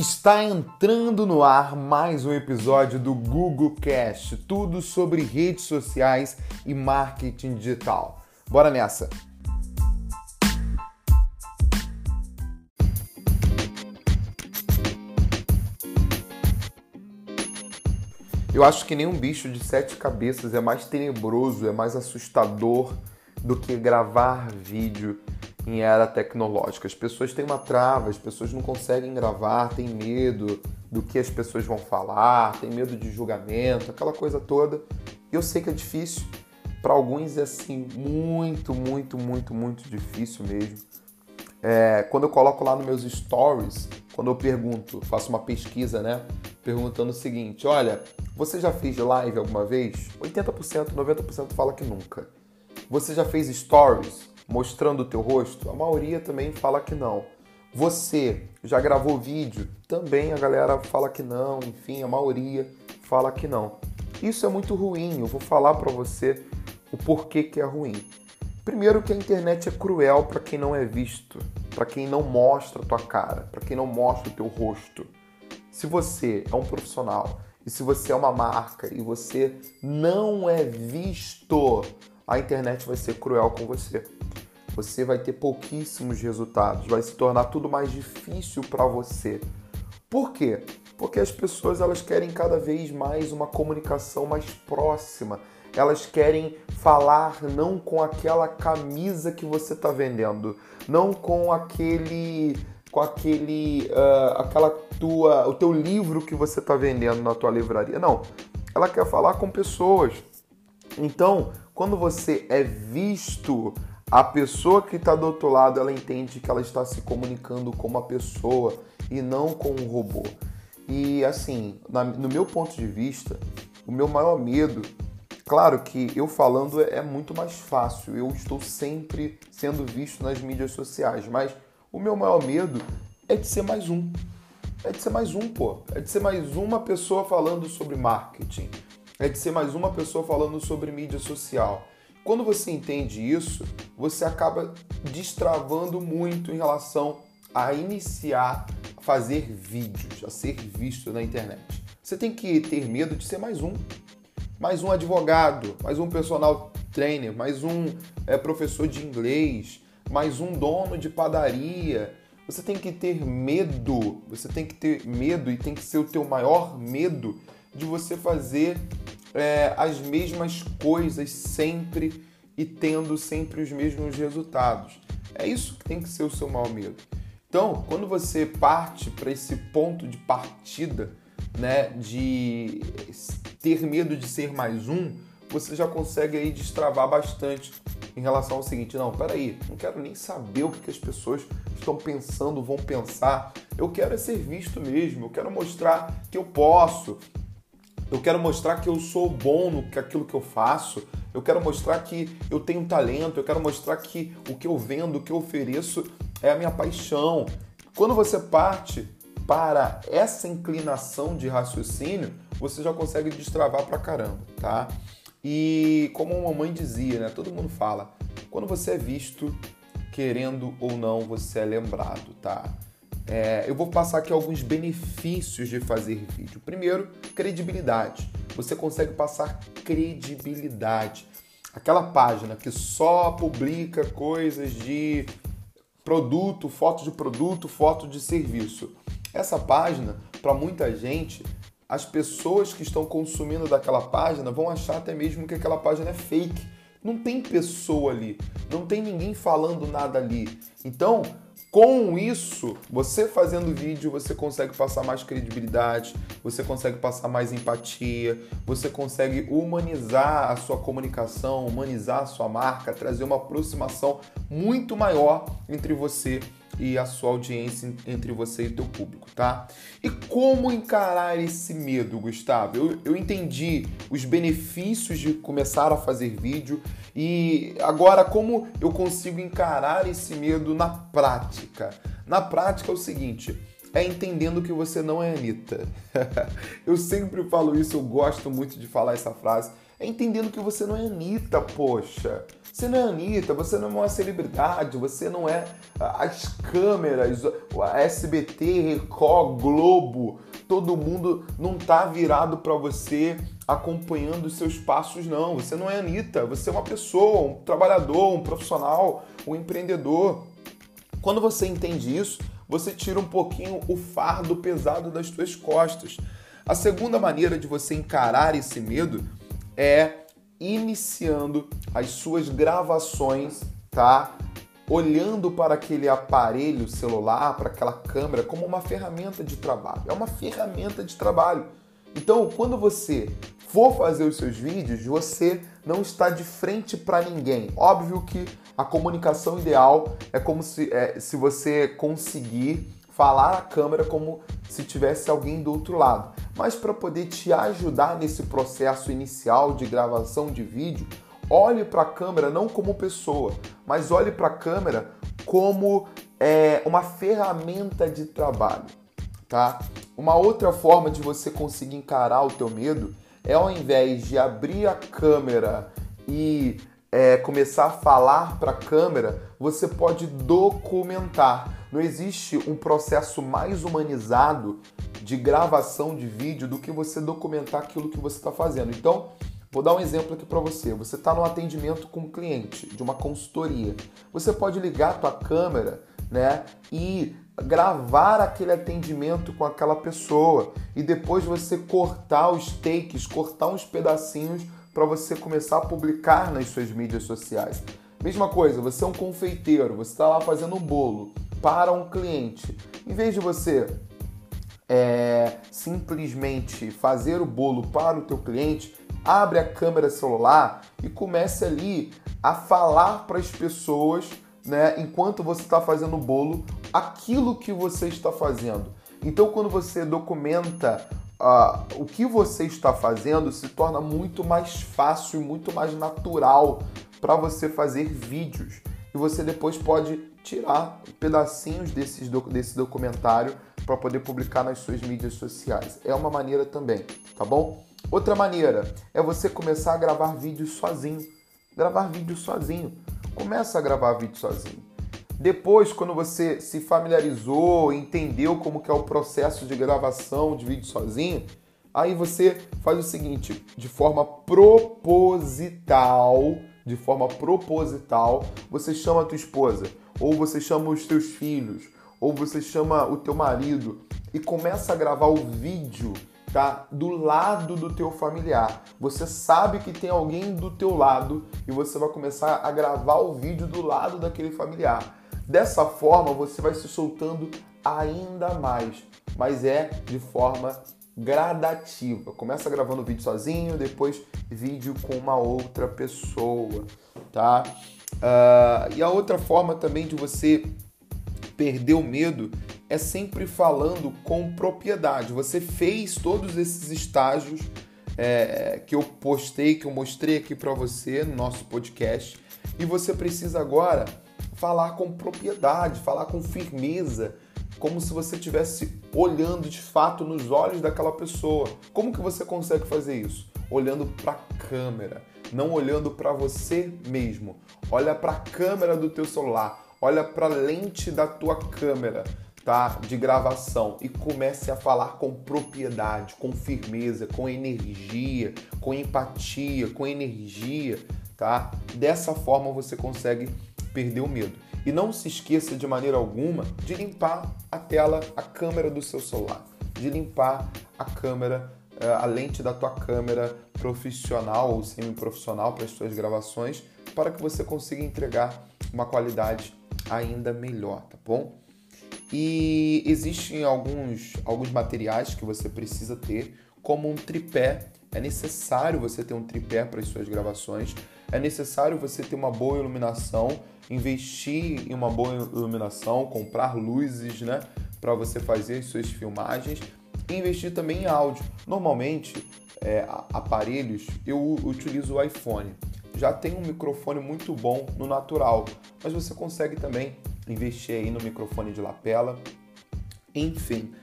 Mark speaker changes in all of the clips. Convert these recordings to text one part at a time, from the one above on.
Speaker 1: Está entrando no ar mais um episódio do Google Cast, tudo sobre redes sociais e marketing digital. Bora nessa! Eu acho que nenhum bicho de sete cabeças é mais tenebroso, é mais assustador do que gravar vídeo em era tecnológica. As pessoas têm uma trava, as pessoas não conseguem gravar, têm medo do que as pessoas vão falar, têm medo de julgamento, aquela coisa toda. Eu sei que é difícil, para alguns é assim muito, muito, muito, muito difícil mesmo. É, quando eu coloco lá nos meus stories, quando eu pergunto, faço uma pesquisa, né? Perguntando o seguinte: olha, você já fez live alguma vez? 80%, 90% fala que nunca. Você já fez stories? Mostrando o teu rosto? A maioria também fala que não. Você já gravou vídeo? Também a galera fala que não, enfim, a maioria fala que não. Isso é muito ruim, eu vou falar para você o porquê que é ruim. Primeiro que a internet é cruel para quem não é visto, para quem não mostra a tua cara, para quem não mostra o teu rosto. Se você é um profissional e se você é uma marca e você não é visto, a internet vai ser cruel com você você vai ter pouquíssimos resultados, vai se tornar tudo mais difícil para você. Por quê? Porque as pessoas elas querem cada vez mais uma comunicação mais próxima. Elas querem falar não com aquela camisa que você está vendendo, não com aquele com aquele uh, aquela tua o teu livro que você está vendendo na tua livraria. Não, ela quer falar com pessoas. Então, quando você é visto a pessoa que está do outro lado ela entende que ela está se comunicando com uma pessoa e não com um robô. E assim, na, no meu ponto de vista, o meu maior medo, claro que eu falando é, é muito mais fácil, eu estou sempre sendo visto nas mídias sociais, mas o meu maior medo é de ser mais um. É de ser mais um, pô. É de ser mais uma pessoa falando sobre marketing. É de ser mais uma pessoa falando sobre mídia social. Quando você entende isso, você acaba destravando muito em relação a iniciar a fazer vídeos, a ser visto na internet. Você tem que ter medo de ser mais um. Mais um advogado, mais um personal trainer, mais um é, professor de inglês, mais um dono de padaria. Você tem que ter medo, você tem que ter medo e tem que ser o teu maior medo de você fazer é, as mesmas coisas sempre e tendo sempre os mesmos resultados. É isso que tem que ser o seu maior medo. Então, quando você parte para esse ponto de partida, né, de ter medo de ser mais um, você já consegue aí destravar bastante em relação ao seguinte: não, peraí, não quero nem saber o que, as pessoas estão pensando, vão pensar. Eu quero é ser visto mesmo, eu quero mostrar que eu posso, eu quero mostrar que eu sou bom no que aquilo que eu faço. Eu quero mostrar que eu tenho talento. Eu quero mostrar que o que eu vendo, o que eu ofereço é a minha paixão. Quando você parte para essa inclinação de raciocínio, você já consegue destravar pra caramba, tá? E como a mamãe dizia, né? Todo mundo fala, quando você é visto, querendo ou não, você é lembrado, tá? É, eu vou passar aqui alguns benefícios de fazer vídeo. Primeiro, credibilidade. Você consegue passar credibilidade. Aquela página que só publica coisas de produto, foto de produto, foto de serviço. Essa página, para muita gente, as pessoas que estão consumindo daquela página vão achar até mesmo que aquela página é fake. Não tem pessoa ali, não tem ninguém falando nada ali. Então, com isso, você fazendo vídeo, você consegue passar mais credibilidade, você consegue passar mais empatia, você consegue humanizar a sua comunicação, humanizar a sua marca, trazer uma aproximação muito maior entre você a sua audiência entre você e teu público, tá? E como encarar esse medo, Gustavo? Eu, eu entendi os benefícios de começar a fazer vídeo e agora como eu consigo encarar esse medo na prática? Na prática é o seguinte, é entendendo que você não é Anitta. eu sempre falo isso, eu gosto muito de falar essa frase. É entendendo que você não é Anitta, poxa. Você não é Anitta, você não é uma celebridade, você não é as câmeras, a SBT, Record, Globo, todo mundo não tá virado para você acompanhando os seus passos, não. Você não é Anitta, você é uma pessoa, um trabalhador, um profissional, um empreendedor. Quando você entende isso, você tira um pouquinho o fardo pesado das suas costas. A segunda maneira de você encarar esse medo é iniciando as suas gravações, tá? Olhando para aquele aparelho celular, para aquela câmera, como uma ferramenta de trabalho. É uma ferramenta de trabalho. Então, quando você for fazer os seus vídeos, você não está de frente para ninguém. Óbvio que a comunicação ideal é como se, é, se você conseguir falar à câmera como se tivesse alguém do outro lado. Mas para poder te ajudar nesse processo inicial de gravação de vídeo, olhe para a câmera não como pessoa, mas olhe para a câmera como é, uma ferramenta de trabalho, tá? Uma outra forma de você conseguir encarar o teu medo é ao invés de abrir a câmera e é, começar a falar para a câmera, você pode documentar. Não existe um processo mais humanizado de gravação de vídeo do que você documentar aquilo que você está fazendo. Então, vou dar um exemplo aqui para você. Você está no atendimento com um cliente de uma consultoria. Você pode ligar a tua câmera, né, e gravar aquele atendimento com aquela pessoa e depois você cortar os takes, cortar uns pedacinhos para você começar a publicar nas suas mídias sociais. Mesma coisa, você é um confeiteiro, você está lá fazendo um bolo para um cliente. Em vez de você é, simplesmente fazer o bolo para o teu cliente, abre a câmera celular e comece ali a falar para as pessoas, né, enquanto você está fazendo o bolo, aquilo que você está fazendo. Então, quando você documenta uh, o que você está fazendo, se torna muito mais fácil e muito mais natural para você fazer vídeos. E você depois pode tirar pedacinhos desses, desse documentário para poder publicar nas suas mídias sociais. É uma maneira também, tá bom? Outra maneira é você começar a gravar vídeos sozinho. Gravar vídeo sozinho. Começa a gravar vídeo sozinho. Depois, quando você se familiarizou, entendeu como que é o processo de gravação de vídeo sozinho, aí você faz o seguinte, de forma proposital, de forma proposital, você chama a tua esposa, ou você chama os teus filhos, ou você chama o teu marido e começa a gravar o vídeo tá do lado do teu familiar. Você sabe que tem alguém do teu lado e você vai começar a gravar o vídeo do lado daquele familiar. Dessa forma, você vai se soltando ainda mais, mas é de forma gradativa. Começa gravando vídeo sozinho, depois vídeo com uma outra pessoa, tá? Uh, e a outra forma também de você perder o medo é sempre falando com propriedade. Você fez todos esses estágios é, que eu postei, que eu mostrei aqui para você no nosso podcast, e você precisa agora falar com propriedade, falar com firmeza, como se você estivesse olhando de fato nos olhos daquela pessoa. Como que você consegue fazer isso? Olhando para a câmera, não olhando para você mesmo. Olha para a câmera do teu celular, olha para a lente da tua câmera tá? De gravação e comece a falar com propriedade, com firmeza, com energia, com empatia, com energia, tá? Dessa forma você consegue perder o medo. E não se esqueça de maneira alguma de limpar a tela, a câmera do seu celular, de limpar a câmera, eh, a lente da tua câmera profissional ou semi-profissional para as suas gravações, para que você consiga entregar uma qualidade ainda melhor, tá bom? E existem alguns, alguns materiais que você precisa ter, como um tripé. É necessário você ter um tripé para as suas gravações. É necessário você ter uma boa iluminação, investir em uma boa iluminação, comprar luzes, né, para você fazer as suas filmagens. E investir também em áudio. Normalmente, é, aparelhos, eu utilizo o iPhone. Já tem um microfone muito bom no natural, mas você consegue também investir aí no microfone de lapela. Enfim,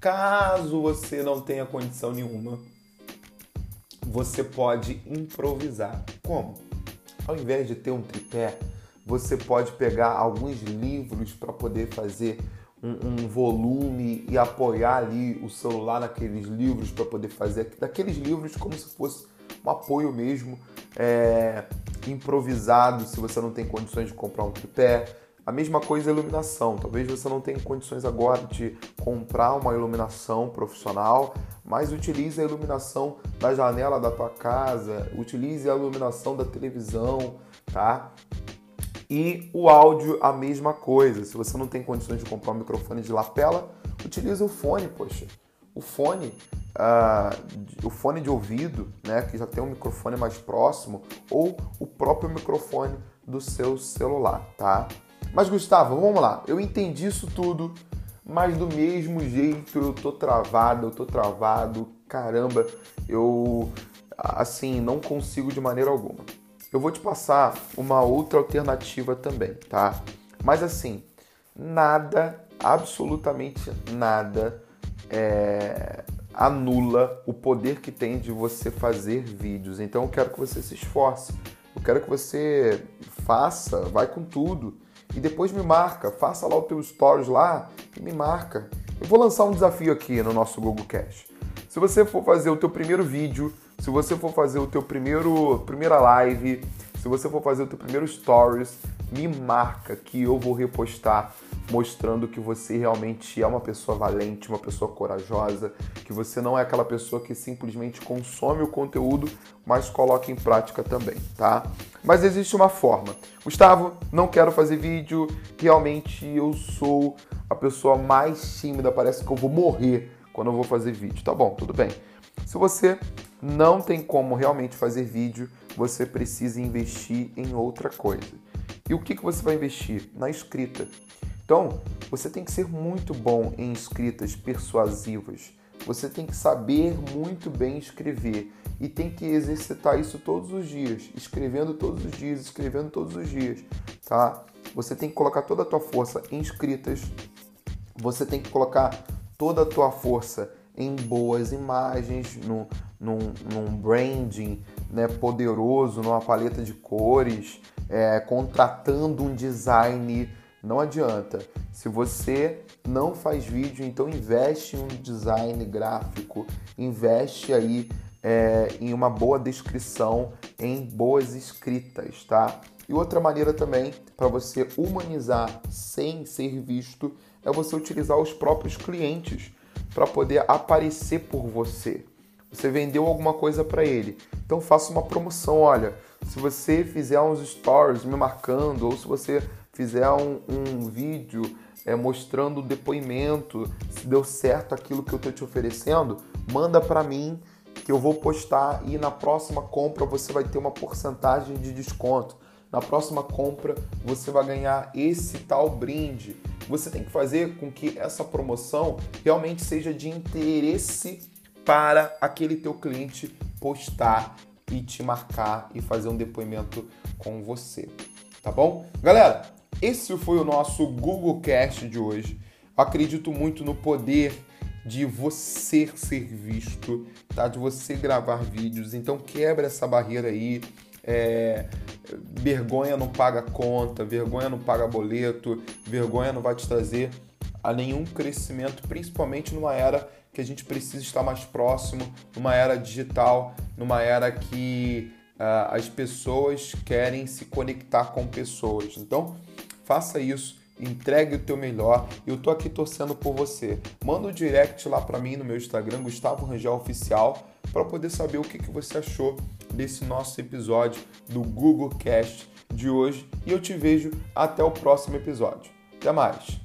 Speaker 1: caso você não tenha condição nenhuma você pode improvisar. Como? Ao invés de ter um tripé, você pode pegar alguns livros para poder fazer um, um, volume e apoiar ali o celular naqueles livros para poder fazer daqueles livros como se fosse um apoio mesmo é, improvisado se você não tem condições de comprar um tripé. A mesma coisa a iluminação. Talvez você não tenha condições agora de comprar uma iluminação profissional, mas utilize a iluminação da janela da tua casa, utilize a iluminação da televisão, tá? E o áudio, a mesma coisa. Se você não tem condições de comprar um microfone de lapela, utilize o fone, poxa. O fone, uh, o fone de ouvido, né, que já tem um microfone mais próximo, ou o próprio microfone do seu celular, tá? Mas Gustavo, vamos lá. Eu entendi isso tudo, mas do mesmo jeito eu tô travado, eu tô travado. Caramba, eu assim não consigo de maneira alguma. Eu vou te passar uma outra alternativa também, tá? Mas assim, nada, absolutamente nada, é, anula o poder que tem de você fazer vídeos. Então eu quero que você se esforce, eu quero que você faça, vai com tudo e depois me marca, faça lá o teu stories lá e me marca. Eu vou lançar um desafio aqui no nosso Google Cash. Se você for fazer o teu primeiro vídeo se você for fazer o teu primeiro primeira live, se você for fazer o teu primeiro stories, me marca que eu vou repostar mostrando que você realmente é uma pessoa valente, uma pessoa corajosa, que você não é aquela pessoa que simplesmente consome o conteúdo, mas coloca em prática também, tá? Mas existe uma forma. Gustavo, não quero fazer vídeo, realmente eu sou a pessoa mais tímida, parece que eu vou morrer quando eu vou fazer vídeo. Tá bom, tudo bem. Se você não tem como realmente fazer vídeo, você precisa investir em outra coisa. E o que, que você vai investir? Na escrita. Então, você tem que ser muito bom em escritas persuasivas. Você tem que saber muito bem escrever e tem que exercitar isso todos os dias, escrevendo todos os dias, escrevendo todos os dias, tá? Você tem que colocar toda a tua força em escritas. Você tem que colocar toda a tua força em boas imagens, no, num, num branding né, poderoso, numa paleta de cores, é, contratando um design. Não adianta. Se você não faz vídeo, então investe em um design gráfico, investe aí é, em uma boa descrição, em boas escritas, tá? E outra maneira também para você humanizar sem ser visto é você utilizar os próprios clientes para poder aparecer por você. Você vendeu alguma coisa para ele. Então faça uma promoção, olha, se você fizer uns stories me marcando, ou se você fizer um, um vídeo é, mostrando o depoimento, se deu certo aquilo que eu estou te oferecendo, manda para mim que eu vou postar e na próxima compra você vai ter uma porcentagem de desconto. Na próxima compra você vai ganhar esse tal brinde. Você tem que fazer com que essa promoção realmente seja de interesse para aquele teu cliente postar e te marcar e fazer um depoimento com você, tá bom? Galera, esse foi o nosso Google Cast de hoje. Acredito muito no poder de você ser visto, tá? De você gravar vídeos. Então quebra essa barreira aí. É, vergonha não paga conta, vergonha não paga boleto, vergonha não vai te trazer a nenhum crescimento, principalmente numa era que a gente precisa estar mais próximo, numa era digital, numa era que uh, as pessoas querem se conectar com pessoas. Então, faça isso, entregue o teu melhor. Eu tô aqui torcendo por você. Manda um direct lá para mim no meu Instagram, Gustavo Rangel Oficial, para poder saber o que, que você achou desse nosso episódio do Google Cast de hoje. E eu te vejo até o próximo episódio. Até mais!